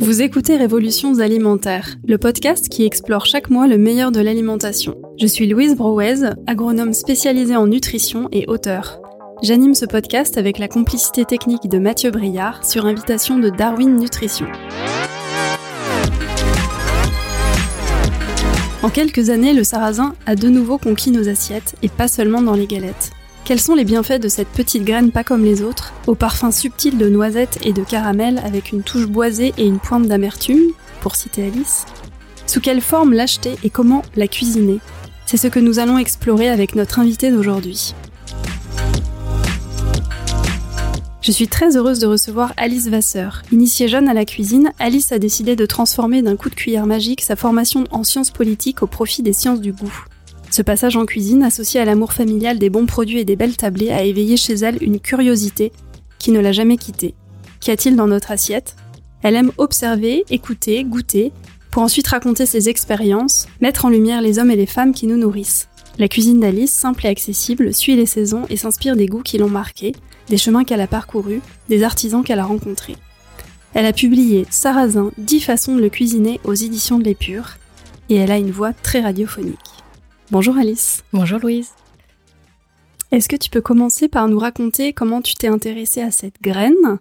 Vous écoutez Révolutions alimentaires, le podcast qui explore chaque mois le meilleur de l'alimentation. Je suis Louise Brouez, agronome spécialisée en nutrition et auteur. J'anime ce podcast avec la complicité technique de Mathieu Briard sur invitation de Darwin Nutrition. En quelques années, le sarrasin a de nouveau conquis nos assiettes et pas seulement dans les galettes. Quels sont les bienfaits de cette petite graine pas comme les autres, au parfum subtil de noisettes et de caramel avec une touche boisée et une pointe d'amertume, pour citer Alice Sous quelle forme l'acheter et comment la cuisiner? C'est ce que nous allons explorer avec notre invité d'aujourd'hui. Je suis très heureuse de recevoir Alice Vasseur. Initiée jeune à la cuisine, Alice a décidé de transformer d'un coup de cuillère magique sa formation en sciences politiques au profit des sciences du goût. Ce passage en cuisine, associé à l'amour familial des bons produits et des belles tablées, a éveillé chez elle une curiosité qui ne l'a jamais quittée. Qu'y a-t-il dans notre assiette? Elle aime observer, écouter, goûter, pour ensuite raconter ses expériences, mettre en lumière les hommes et les femmes qui nous nourrissent. La cuisine d'Alice, simple et accessible, suit les saisons et s'inspire des goûts qui l'ont marquée, des chemins qu'elle a parcourus, des artisans qu'elle a rencontrés. Elle a publié Sarrasin, 10 façons de le cuisiner aux éditions de l'Épure, et elle a une voix très radiophonique. Bonjour Alice. Bonjour Louise. Est-ce que tu peux commencer par nous raconter comment tu t'es intéressée à cette graine?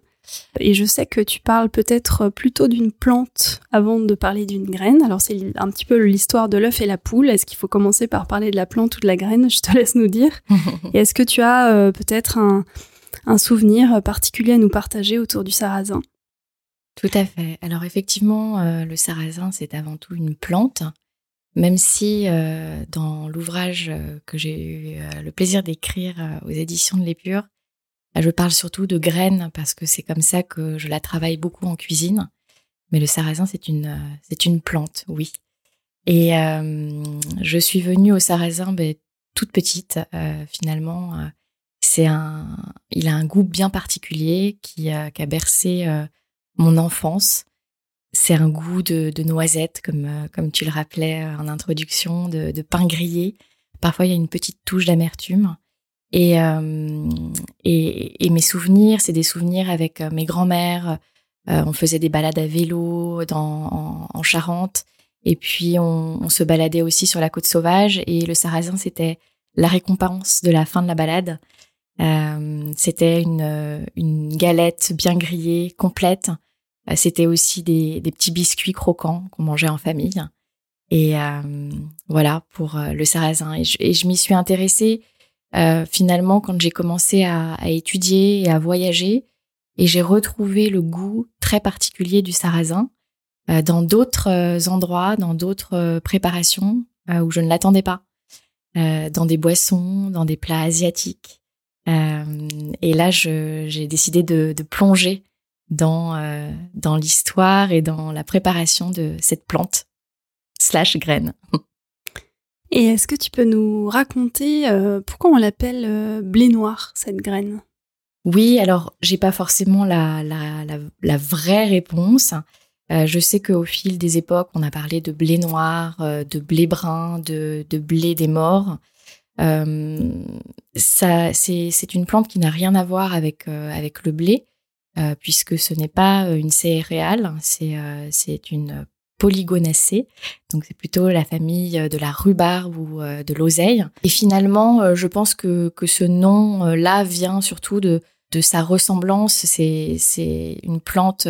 Et je sais que tu parles peut-être plutôt d'une plante avant de parler d'une graine. Alors c'est un petit peu l'histoire de l'œuf et la poule. Est-ce qu'il faut commencer par parler de la plante ou de la graine? Je te laisse nous dire. et est-ce que tu as euh, peut-être un, un souvenir particulier à nous partager autour du sarrasin Tout à fait. Alors effectivement, euh, le sarrasin, c'est avant tout une plante même si euh, dans l'ouvrage euh, que j'ai eu euh, le plaisir d'écrire aux éditions de l'Épure, je parle surtout de graines parce que c'est comme ça que je la travaille beaucoup en cuisine. Mais le sarrasin, c'est une, c'est une plante, oui. Et je suis venue au sarrasin toute petite, finalement. C'est un, il a un goût bien particulier qui, qui a bercé mon enfance c'est un goût de, de noisette, comme, euh, comme tu le rappelais euh, en introduction, de, pain grillé. Parfois, il y a une petite touche d'amertume. Et, euh, et, et, mes souvenirs, c'est des souvenirs avec mes grands-mères. on faisait des balades à vélo dans, en, Charente. Et puis, on, on, se baladait aussi sur la côte sauvage. Et le sarrasin, c'était la récompense de la fin de la balade. Euh, c'était une, une galette bien grillée, complète, euh, c'était aussi des, petits biscuits croquants qu'on mangeait en famille. Et euh, voilà pour le sarrasin. Et je, m'y suis intéressée finalement quand j'ai commencé à, étudier et à voyager. Et j'ai retrouvé le goût très particulier du sarrasin dans d'autres endroits, dans d'autres préparations où je ne l'attendais pas. dans des boissons, dans des plats asiatiques. Et là, j'ai décidé de, de plonger dans, euh, dans l'histoire et dans la préparation de cette plante slash graine. Et est-ce que tu peux nous raconter euh, pourquoi on l'appelle euh, blé noir, cette graine? Oui, alors j'ai pas forcément la, la, la, vraie réponse. je sais qu'au fil des époques, on a parlé de blé noir, de blé brun, de, de blé des morts. Ça, c'est une plante qui n'a rien à voir avec, avec le blé. Euh, puisque ce n'est pas euh, une céréale, c'est euh, c'est une polygonacée, donc c'est plutôt la famille de la rhubarbe ou de l'oseille. Et finalement, je pense que, que ce nom-là vient surtout de, de sa ressemblance. C'est, c'est une plante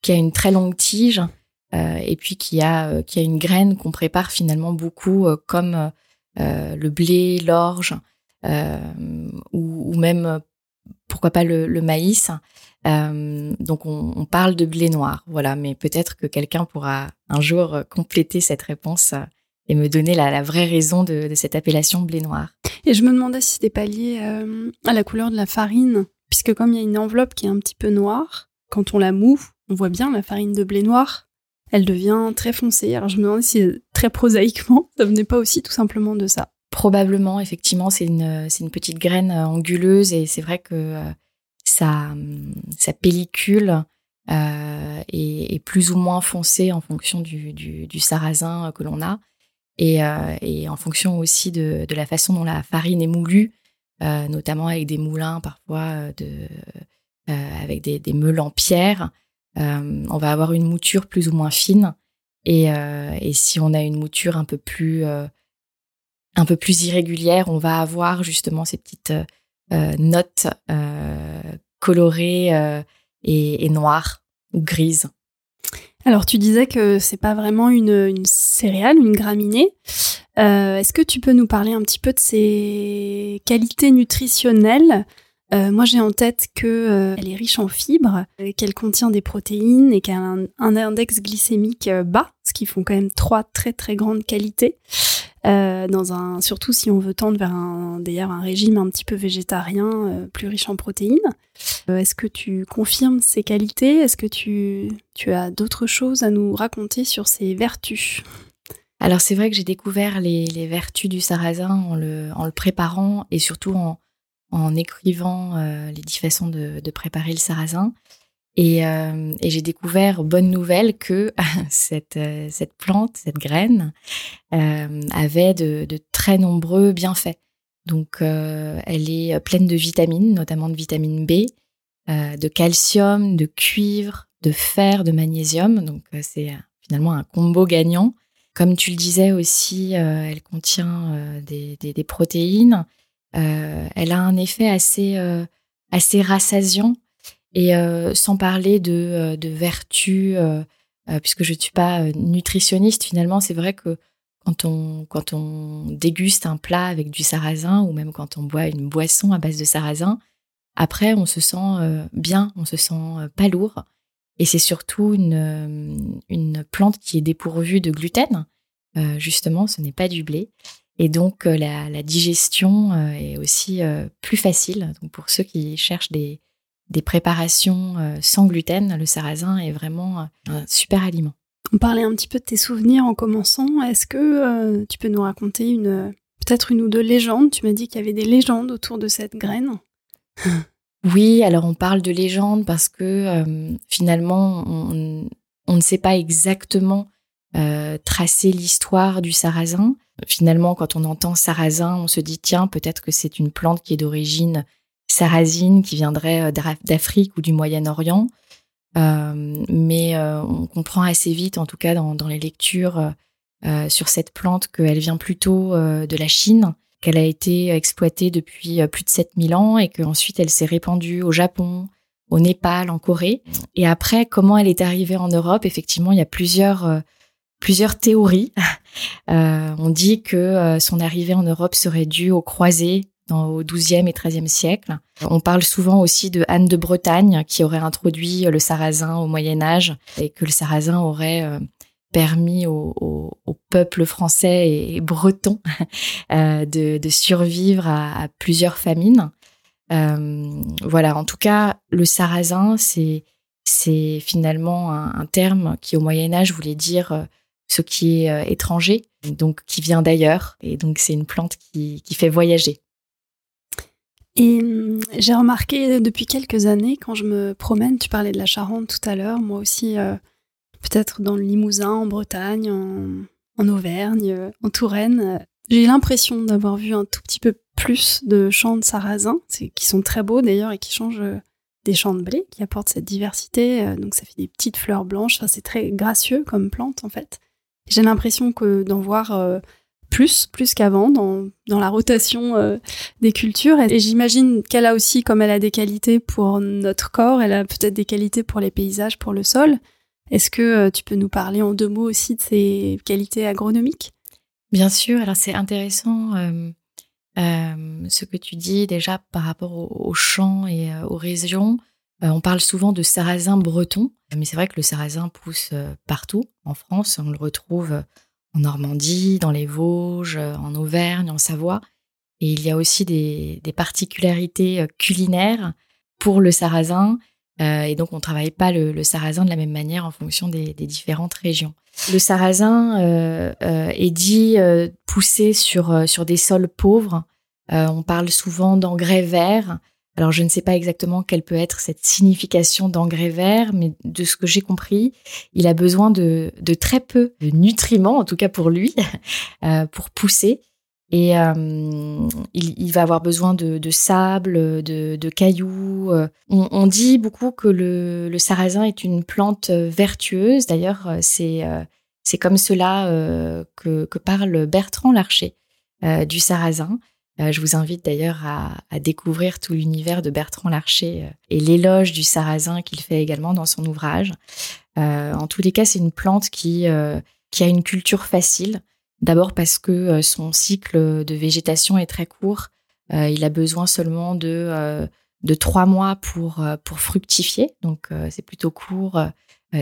qui a une très longue tige et puis qui a, qui a une graine qu'on prépare finalement beaucoup comme le blé, l'orge ou, ou, même, pourquoi pas, le, maïs. Euh, donc on, parle de blé noir, voilà, mais peut-être que quelqu'un pourra un jour euh, compléter cette réponse euh, et me donner la, vraie raison de, cette appellation blé noir. Et je me demandais si c'était pas lié à la couleur de la farine, puisque comme il y a une enveloppe qui est un petit peu noire, quand on la moue, on voit bien la farine de blé noir, elle devient très foncée. Alors je me demandais si très prosaïquement, ça venait pas aussi tout simplement de ça. Probablement, effectivement, c'est une, une petite graine anguleuse et c'est vrai que sa, sa pellicule euh, est, plus ou moins foncée en fonction du, sarrasin que l'on a et, euh, en fonction aussi de, la façon dont la farine est moulue. notamment avec des moulins parfois avec des, des, meules en pierre. On va avoir une mouture plus ou moins fine. Et, et si on a une mouture un peu plus un peu plus irrégulière, on va avoir justement ces petites notes colorées et, noires ou grises. Alors tu disais que c'est pas vraiment une, une, céréale, une graminée. Euh, Est-ce que tu peux nous parler un petit peu de ses qualités nutritionnelles euh, Moi j'ai en tête qu'elle euh, est riche en fibres, euh, qu'elle contient des protéines et qu'elle a un, index glycémique bas, ce qui font quand même trois très très grandes qualités. Dans un, surtout si on veut tendre vers un, un régime un petit peu végétarien, plus riche en protéines. Est-ce que tu confirmes ces qualités? Est-ce que tu, tu as d'autres choses à nous raconter sur ses vertus? Alors c'est vrai que j'ai découvert les, les, vertus du sarrasin en le, en le préparant et surtout en, en écrivant les dix façons de, préparer le sarrasin. Et, euh, et j'ai découvert, bonne nouvelle, que cette, euh, cette plante, cette graine, euh, avait de, très nombreux bienfaits. Donc, euh, elle est pleine de vitamines, notamment de vitamine B, euh, de calcium, de cuivre, de fer, de magnésium. Donc, c'est finalement un combo gagnant. Comme tu le disais aussi, elle contient des, protéines. Elle a un effet assez, assez rassasiant et euh, sans parler de, euh, de euh, puisque je ne suis pas nutritionniste, finalement, c'est vrai que quand on, quand on déguste un plat avec du sarrasin ou même quand on boit une boisson à base de sarrasin, après, on se sent bien, on se sent pas lourd. Et c'est surtout une, une plante qui est dépourvue de gluten. justement, ce n'est pas du blé. Et donc, la, la digestion est aussi plus facile. Donc, pour ceux qui cherchent des, des préparations euh, sans gluten, le sarrasin est vraiment euh, un super aliment. On parlait un petit peu de tes souvenirs en commençant. Est-ce que euh, tu peux nous raconter une peut-être une ou deux légendes? Tu m'as dit qu'il y avait des légendes autour de cette graine. oui, alors on parle de légendes parce que finalement on, on, ne sait pas exactement tracer l'histoire du sarrasin. Finalement, quand on entend sarrasin, on se dit tiens, peut-être que c'est une plante qui est d'origine sarrasine qui viendrait euh, d'Afrique ou du Moyen-Orient. Euh, mais euh, on comprend assez vite, en tout cas dans, les lectures sur cette plante, qu'elle vient plutôt de la Chine, qu'elle a été exploitée depuis plus de 7000 ans et qu'ensuite elle s'est répandue au Japon, au Népal, en Corée. Et après, comment elle est arrivée en Europe? Effectivement, il y a plusieurs plusieurs théories. Euh, on dit que son arrivée en Europe serait due aux croisés dans, au XIIe et XIIIe siècle. On parle souvent aussi de Anne de Bretagne qui aurait introduit le sarrasin au Moyen Âge et que le sarrasin aurait euh, permis au, au, au, peuple français et breton euh, de, de, survivre à, à, plusieurs famines. Euh, voilà, en tout cas, le sarrasin, c'est c'est finalement un, un, terme qui au Moyen Âge voulait dire euh, ce qui est étranger, donc qui vient d'ailleurs, et donc c'est une plante qui, qui fait voyager. Et hum, j'ai remarqué depuis quelques années, quand je me promène, tu parlais de la Charente tout à l'heure, moi aussi, euh, peut-être dans le Limousin, en Bretagne, en, Auvergne, euh, en Touraine, euh, j'ai l'impression d'avoir vu un tout petit peu plus de champs de sarrasin, qui sont très beaux d'ailleurs et qui changent des champs de blé, qui apportent cette diversité. donc ça fait des petites fleurs blanches, c'est très gracieux comme plante en fait. J'ai l'impression que d'en voir plus, plus qu'avant dans, dans la rotation euh, des cultures. Et, j'imagine qu'elle a aussi, comme elle a des qualités pour notre corps, elle a peut-être des qualités pour les paysages, pour le sol. Est-ce que euh, tu peux nous parler en deux mots aussi de ses qualités agronomiques? Bien sûr, alors c'est intéressant euh, euh, ce que tu dis déjà par rapport aux, champs et euh, aux régions. On parle souvent de sarrasin breton, mais c'est vrai que le sarrasin pousse partout en France. On le retrouve en Normandie, dans les Vosges, en Auvergne, en Savoie. Et il y a aussi des, particularités euh, culinaires pour le sarrasin. Euh, et donc, on ne travaille pas le, sarrasin de la même manière en fonction des, différentes régions. Le sarrasin euh, euh, est dit euh, poussé sur, euh, sur des sols pauvres. on parle souvent d'engrais verts. Alors, je ne sais pas exactement quelle peut être cette signification d'engrais vert, mais de ce que j'ai compris, il a besoin de, de, très peu de nutriments, en tout cas pour lui, euh, pour pousser. Et il, va avoir besoin de, sable, de, cailloux. On, dit beaucoup que le, sarrasin est une plante vertueuse. D'ailleurs, c'est c'est comme cela que, parle Bertrand Larcher du sarrasin. Je vous invite d'ailleurs à, découvrir tout l'univers de Bertrand Larcher et l'éloge du sarrasin qu'il fait également dans son ouvrage. en tous les cas, c'est une plante qui, qui a une culture facile. D'abord parce que euh, son cycle de végétation est très court. Euh, il a besoin seulement de, euh, de trois mois pour, pour fructifier. Donc, c'est plutôt court,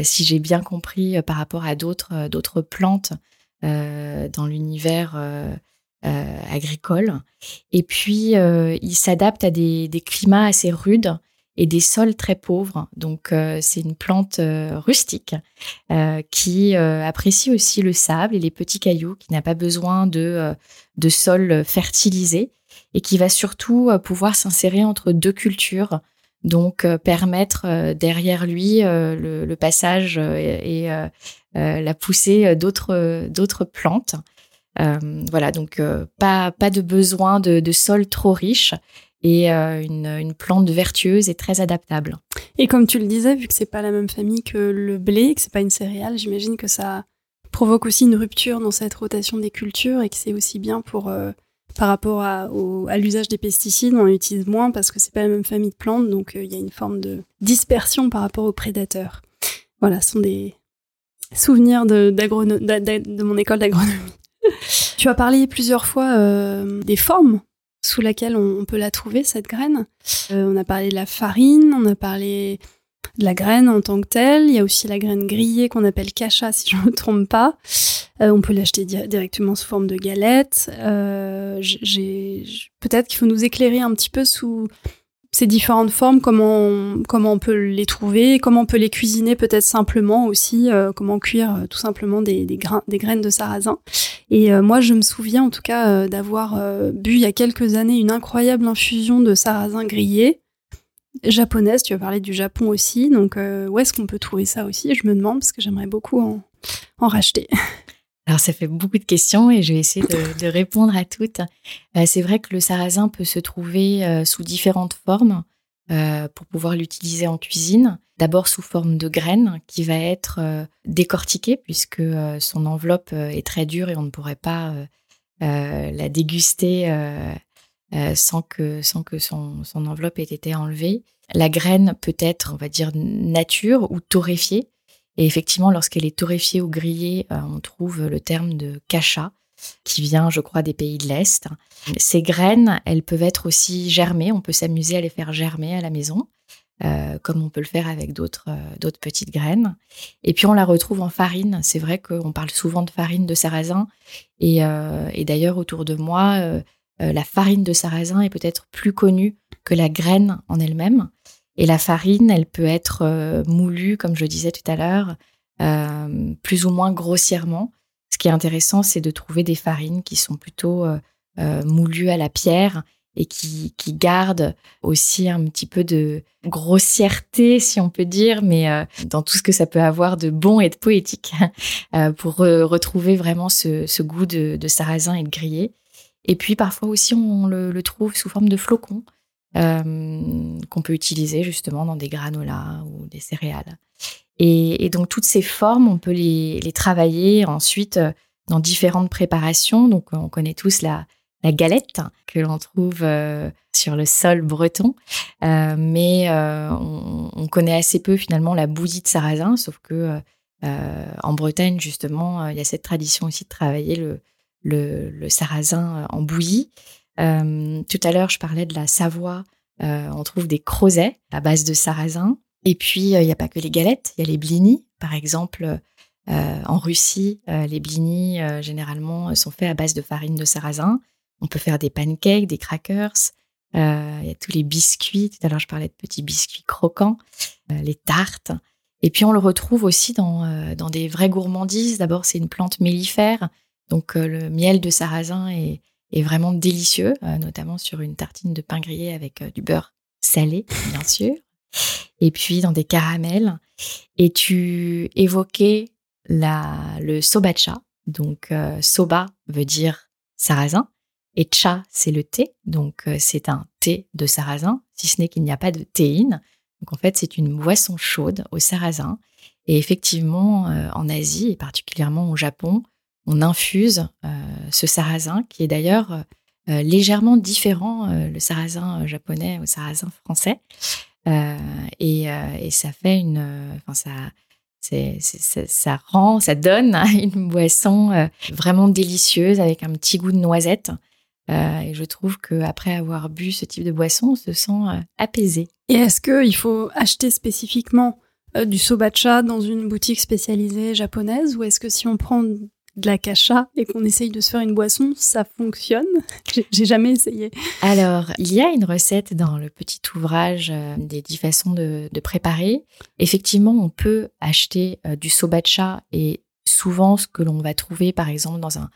si j'ai bien compris, par rapport à d'autres, d'autres plantes dans l'univers agricole. Et puis, il s'adapte à des, climats assez rudes et des sols très pauvres. Donc euh, c'est une plante euh, rustique euh, qui apprécie aussi le sable et les petits cailloux, qui n'a pas besoin de, de sol fertilisé et qui va surtout pouvoir s'insérer entre deux cultures. Donc permettre derrière lui le, passage et, la poussée d'autres d'autres plantes. Voilà, donc pas, pas de besoin de, sol trop riche et euh, une, plante vertueuse et très adaptable. Et comme tu le disais, vu que c'est pas la même famille que le blé, que c'est pas une céréale, j'imagine que ça provoque aussi une rupture dans cette rotation des cultures et que c'est aussi bien pour euh, par rapport à, l'usage des pesticides, on utilise moins parce que c'est pas la même famille de plantes, donc euh, il y a une forme de dispersion par rapport aux prédateurs. Voilà, ce sont des souvenirs de, de mon école d'agronomie. tu as parlé plusieurs fois des formes sous laquelle on, peut la trouver, cette graine. Euh, on a parlé de la farine, on a parlé de la graine en tant que telle. Il y a aussi la graine grillée qu'on appelle cacha, si je ne me trompe pas. Euh, on peut l'acheter directement sous forme de galette. Euh, Peut-être qu'il faut nous éclairer un petit peu sous ces différentes formes, comment comment on peut les trouver, comment on peut les cuisiner peut-être simplement aussi, euh, comment cuire euh, tout simplement des, des, grains, des graines de sarrasin. Et euh, moi, je me souviens en tout cas d'avoir bu il y a quelques années une incroyable infusion de sarrasin grillé japonaise. Tu as parlé du Japon aussi, donc où est-ce qu'on peut trouver ça aussi? Je me demande parce que j'aimerais beaucoup en, en racheter. Alors ça fait beaucoup de questions et je vais essayer de, répondre à toutes. Euh, c'est vrai que le sarrasin peut se trouver euh, sous différentes formes euh, pour pouvoir l'utiliser en cuisine. D'abord sous forme de graines qui va être décortiquée puisque son enveloppe est très dure et on ne pourrait pas la déguster sans que, sans que son, son enveloppe ait été enlevée. La graine peut être, on va dire, nature ou torréfiée. Et effectivement, lorsqu'elle est torréfiée ou grillée, euh, on trouve le terme de cacha, qui vient, je crois, des pays de l'Est. Ces graines, elles peuvent être aussi germées. On peut s'amuser à les faire germer à la maison, euh, comme on peut le faire avec d'autres euh, d'autres petites graines. Et puis on la retrouve en farine. C'est vrai qu'on parle souvent de farine de sarrasin. Et d'ailleurs, autour de moi, la farine de sarrasin est peut-être plus connue que la graine en elle-même. Et la farine, elle peut être euh, moulue, comme je disais tout à l'heure, euh, plus ou moins grossièrement. Ce qui est intéressant, c'est de trouver des farines qui sont plutôt euh, moulues à la pierre et qui, gardent aussi un petit peu de grossièreté, si on peut dire, mais dans tout ce que ça peut avoir de bon et de poétique, pour retrouver vraiment ce, goût de, sarrasin et de grillé. Et puis parfois aussi, on le trouve sous forme de flocons. Euh, qu'on peut utiliser justement dans des granolas ou des céréales. Et, donc toutes ces formes, on peut les, travailler ensuite euh, dans différentes préparations. Donc on connaît tous la, galette que l'on trouve euh, sur le sol breton, mais on, connaît assez peu finalement la bouillie de sarrasin, sauf que en Bretagne justement, il y a cette tradition aussi de travailler le, le sarrasin en bouillie. Euh, tout à l'heure, je parlais de la Savoie. Euh, on trouve des crozets à base de sarrasin. Et puis, euh, il n'y a pas que les galettes, il y a les blinis. Par exemple, en Russie, les blinis, généralement, sont faits à base de farine de sarrasin. On peut faire des pancakes, des crackers. Il y a tous les biscuits. Tout à l'heure, je parlais de petits biscuits croquants, les tartes. Et puis, on le retrouve aussi dans, dans des vraies gourmandises. D'abord, c'est une plante mellifère. Donc, le miel de sarrasin est, est vraiment délicieux, euh, notamment sur une tartine de pain grillé avec euh, du beurre salé, bien sûr, et puis dans des caramels. Et tu évoquais la, le sobacha, donc euh, soba veut dire sarrasin, Et cha, c'est le thé. Donc, c'est un thé de sarrasin, si ce n'est qu'il n'y a pas de théine. Donc, en fait, c'est une boisson chaude au sarrasin. Et effectivement, en Asie, et particulièrement au Japon, on infuse ce sarrasin, qui est d'ailleurs légèrement différent, le sarrasin japonais au sarrasin français. Et, ça fait une, enfin ça, ça rend, ça donne une boisson euh, vraiment délicieuse avec un petit goût de noisette. Euh, et je trouve qu'après avoir bu ce type de boisson, on se sent euh, apaisé. Et est-ce qu'il faut acheter spécifiquement du sobacha dans une boutique spécialisée japonaise ou est-ce que si on prend de la cacha et qu'on essaye de se faire une boisson, ça fonctionne J'ai jamais essayé. Alors, il y a une recette dans le petit ouvrage euh, des dix façons de, préparer. Effectivement, on peut acheter euh, du sobacha et souvent ce que l'on va trouver, par exemple, dans un,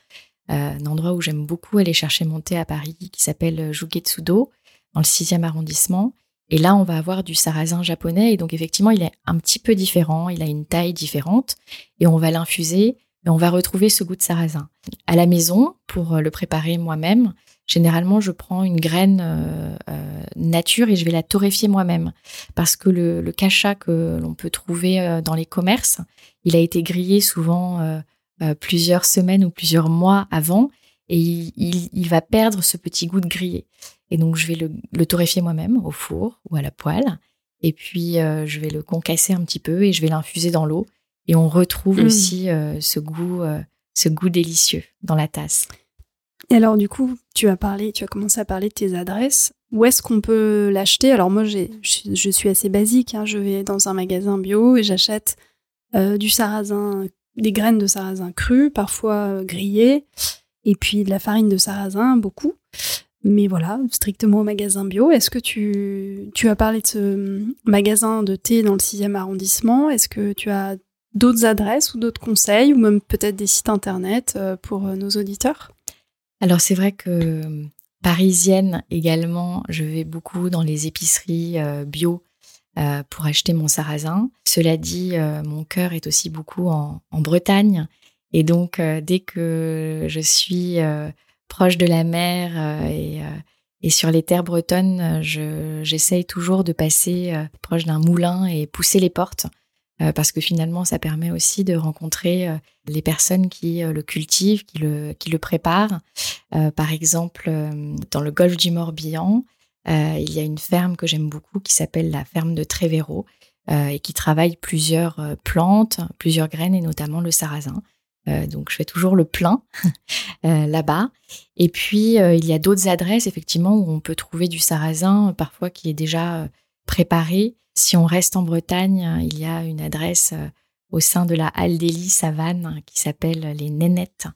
euh, endroit où j'aime beaucoup aller chercher mon thé à Paris, qui s'appelle Jugetsudo, dans le 6e arrondissement. Et là, on va avoir du sarrasin japonais. Et donc, effectivement, il est un petit peu différent. Il a une taille différente. Et on va l'infuser on va retrouver ce goût de sarrasin. À la maison, pour euh, le préparer moi-même, généralement, je prends une graine euh, euh, nature et je vais la torréfier moi-même. Parce que le, cacha que l'on peut trouver dans les commerces, il a été grillé souvent plusieurs semaines ou plusieurs mois avant et il, va perdre ce petit goût de grillé. Et donc, je vais le torréfier moi-même au four ou à la poêle. Et puis, je vais le concasser un petit peu et je vais l'infuser dans l'eau et on retrouve mmh. aussi euh, ce goût, euh, ce goût délicieux dans la tasse. Et alors du coup, tu as parlé, tu as commencé à parler de tes adresses. Où est-ce qu'on peut l'acheter? Alors moi, je, je, suis assez basique. Hein. Je vais dans un magasin bio et j'achète euh, du sarrasin, des graines de sarrasin crues, parfois grillées, et puis de la farine de sarrasin, beaucoup. Mais voilà, strictement au magasin bio. Est-ce que tu, tu as parlé de ce magasin de thé dans le 6e arrondissement? Est-ce que tu as d'autres adresses ou d'autres conseils ou même peut-être des sites internet euh, pour euh, nos auditeurs? Alors c'est vrai que euh, parisienne également, je vais beaucoup dans les épiceries bio pour acheter mon sarrasin. Cela dit, mon cœur est aussi beaucoup en, Bretagne. Et donc dès que je suis proche de la mer et, sur les terres bretonnes, j'essaye toujours de passer proche d'un moulin et pousser les portes parce que finalement, ça permet aussi de rencontrer euh, les personnes qui euh, le cultivent, qui le, qui le préparent. par exemple, dans le golfe du Morbihan, il y a une ferme que j'aime beaucoup qui s'appelle la ferme de Trévéro et qui travaille plusieurs plantes, plusieurs graines et notamment le sarrasin. donc je fais toujours le plein là-bas. Et puis il y a d'autres adresses effectivement où on peut trouver du sarrasin parfois qui est déjà préparé si on reste en Bretagne, il y a une adresse euh, au sein de la Halle d'Élie Savane qui s'appelle les Nénettes.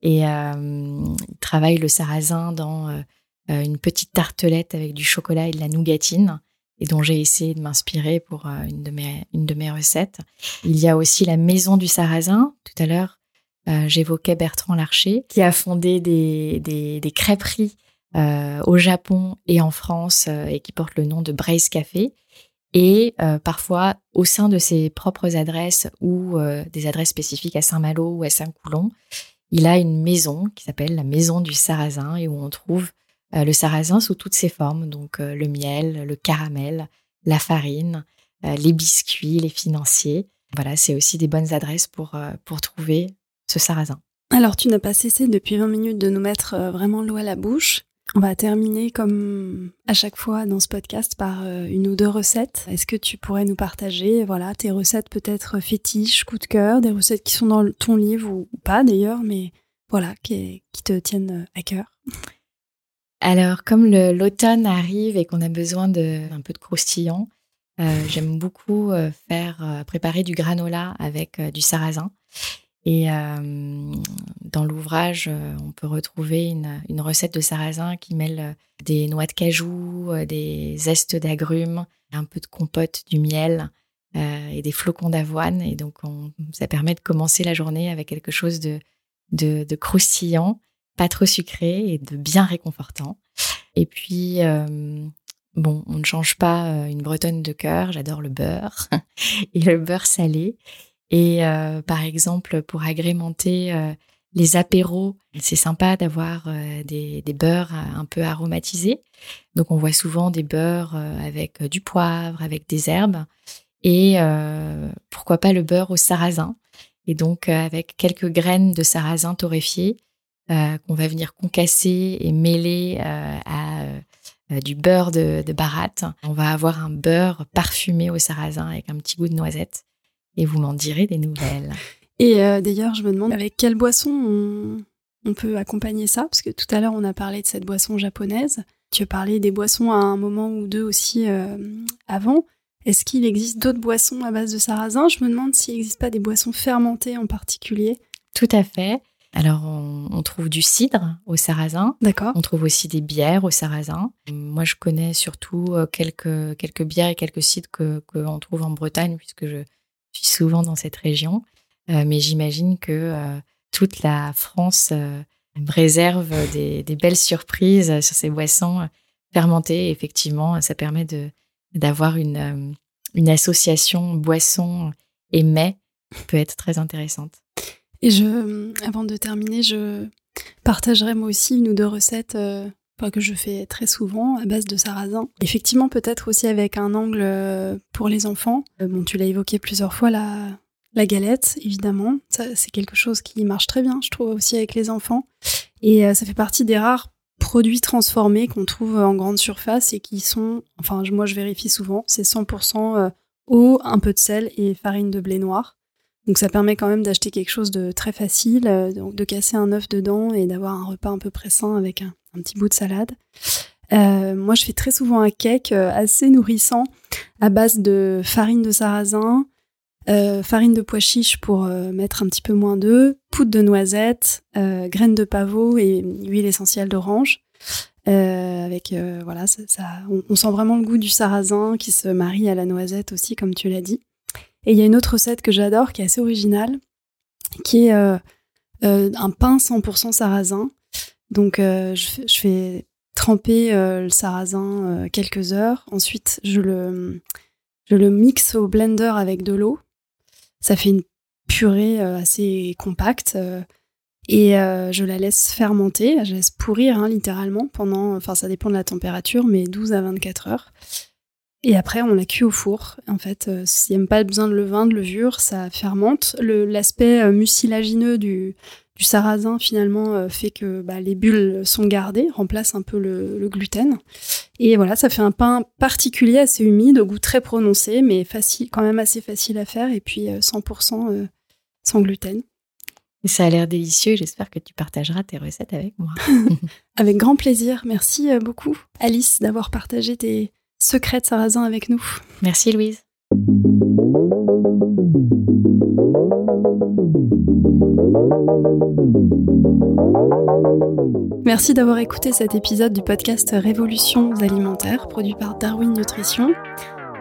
Et euh, ils travaillent le sarrasin dans euh, une petite tartelette avec du chocolat et de la nougatine et dont j'ai essayé de m'inspirer pour une, de mes, une de mes recettes. Il y a aussi la Maison du Sarrasin. Tout à l'heure, j'évoquais Bertrand Larcher, qui a fondé des, des, des crêperies au Japon et en France et qui porte le nom de Braise Café et euh, parfois au sein de ses propres adresses ou euh, des adresses spécifiques à Saint-Malo ou à Saint-Coulon, il a une maison qui s'appelle la maison du sarrasin et où on trouve euh, le sarrasin sous toutes ses formes, donc le miel, le caramel, la farine, les biscuits, les financiers. Voilà, c'est aussi des bonnes adresses pour, pour trouver ce sarrasin. Alors, tu n'as pas cessé depuis 20 minutes de nous mettre vraiment l'eau à la bouche. On va terminer comme à chaque fois dans ce podcast par euh, une ou deux recettes. Est-ce que tu pourrais nous partager voilà tes recettes peut-être fétiches, coup de cœur, des recettes qui sont dans ton livre ou, pas d'ailleurs, mais voilà qui, te tiennent à cœur? Alors comme l'automne arrive et qu'on a besoin de un peu de croustillant, euh, j'aime beaucoup euh, faire préparer du granola avec du sarrasin. Et euh, dans l'ouvrage, euh, on peut retrouver une, recette de sarrasin qui mêle euh, des noix de cajou, des zestes d'agrumes, un peu de compote, du miel et des flocons d'avoine. Et donc, ça permet de commencer la journée avec quelque chose de, de, croustillant, pas trop sucré et de bien réconfortant. Et puis, bon, on ne change pas une bretonne de cœur. J'adore le beurre et le beurre salé. Et euh, par exemple, pour agrémenter euh, les apéros, c'est sympa d'avoir des, des, beurres un peu aromatisés. Donc on voit souvent des beurres avec du poivre, avec des herbes et pourquoi pas le beurre au sarrasin. Et donc avec quelques graines de sarrasin torréfiées qu'on va venir concasser et mêler à euh, du beurre de, de baratte. On va avoir un beurre parfumé au sarrasin avec un petit goût de noisette. Et vous m'en direz des nouvelles. Et euh, d'ailleurs, je me demande avec quelle boisson on, peut accompagner ça Parce que tout à l'heure, on a parlé de cette boisson japonaise. Tu as parlé des boissons à un moment ou deux aussi euh, avant. Est-ce qu'il existe d'autres boissons à base de sarrasin? Je me demande s'il n'existe pas des boissons fermentées en particulier. Tout à fait. Alors, on, trouve du cidre au sarrasin. D'accord. On trouve aussi des bières au sarrasin. Moi, je connais surtout euh, quelques, quelques bières et quelques cidres que qu'on trouve en Bretagne, puisque je suis souvent dans cette région. Euh, mais j'imagine que euh, toute la France réserve des, belles surprises sur ces boissons fermentées. effectivement, ça permet d'avoir une, une association boisson et mets qui peut être très intéressante. Et je, avant de terminer, je partagerai moi aussi une ou deux recettes euh, que je fais très souvent à base de sarrasin. Effectivement, peut-être aussi avec un angle euh, pour les enfants. Euh, bon, tu l'as évoqué plusieurs fois, la, la galette, évidemment. C'est quelque chose qui marche très bien, je trouve, aussi avec les enfants. Et ça fait partie des rares produits transformés qu'on trouve en grande surface et qui sont, enfin, moi je vérifie souvent, c'est 100% eau, un peu de sel et farine de blé noir. Donc ça permet quand même d'acheter quelque chose de très facile, euh, donc de casser un œuf dedans et d'avoir un repas un peu pressant avec un, petit bout de salade. Euh, moi, je fais très souvent un cake euh, assez nourrissant à base de farine de sarrasin, farine de pois chiche pour mettre un petit peu moins d'œufs, poudre de noisette, graines de pavot et huile essentielle d'orange. avec voilà, ça, on, sent vraiment le goût du sarrasin qui se marie à la noisette aussi, comme tu l'as dit. Et il y a une autre recette que j'adore, qui est assez originale, qui est euh, euh, un pain 100% sarrasin. Donc, euh, je, fais tremper le sarrasin quelques heures. Ensuite, je le, je le mixe au blender avec de l'eau. Ça fait une purée assez compacte. et je la laisse fermenter, je la laisse pourrir hein, littéralement pendant, enfin ça dépend de la température, mais 12 à 24 heures. Et après, on la cuit au four. En fait, euh, s'il n'y a pas besoin de levain, de levure, ça fermente. L'aspect euh, mucilagineux du, du sarrasin, finalement, euh, fait que bah, les bulles sont gardées, remplace un peu le, gluten. Et voilà, ça fait un pain particulier, assez humide, au goût très prononcé, mais facile, quand même assez facile à faire. Et puis 100% sans gluten. Et ça a l'air délicieux. J'espère que tu partageras tes recettes avec moi. avec grand plaisir. Merci beaucoup, Alice, d'avoir partagé tes secret de sarrasin avec nous. Merci Louise. Merci d'avoir écouté cet épisode du podcast Révolutions alimentaires produit par Darwin Nutrition.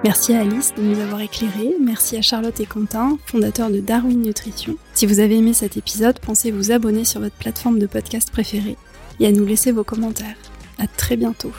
Merci à Alice de nous avoir éclairés. Merci à Charlotte et Quentin, fondateurs de Darwin Nutrition. Si vous avez aimé cet épisode, pensez vous abonner sur votre plateforme de podcast préférée et à nous laisser vos commentaires. À très bientôt.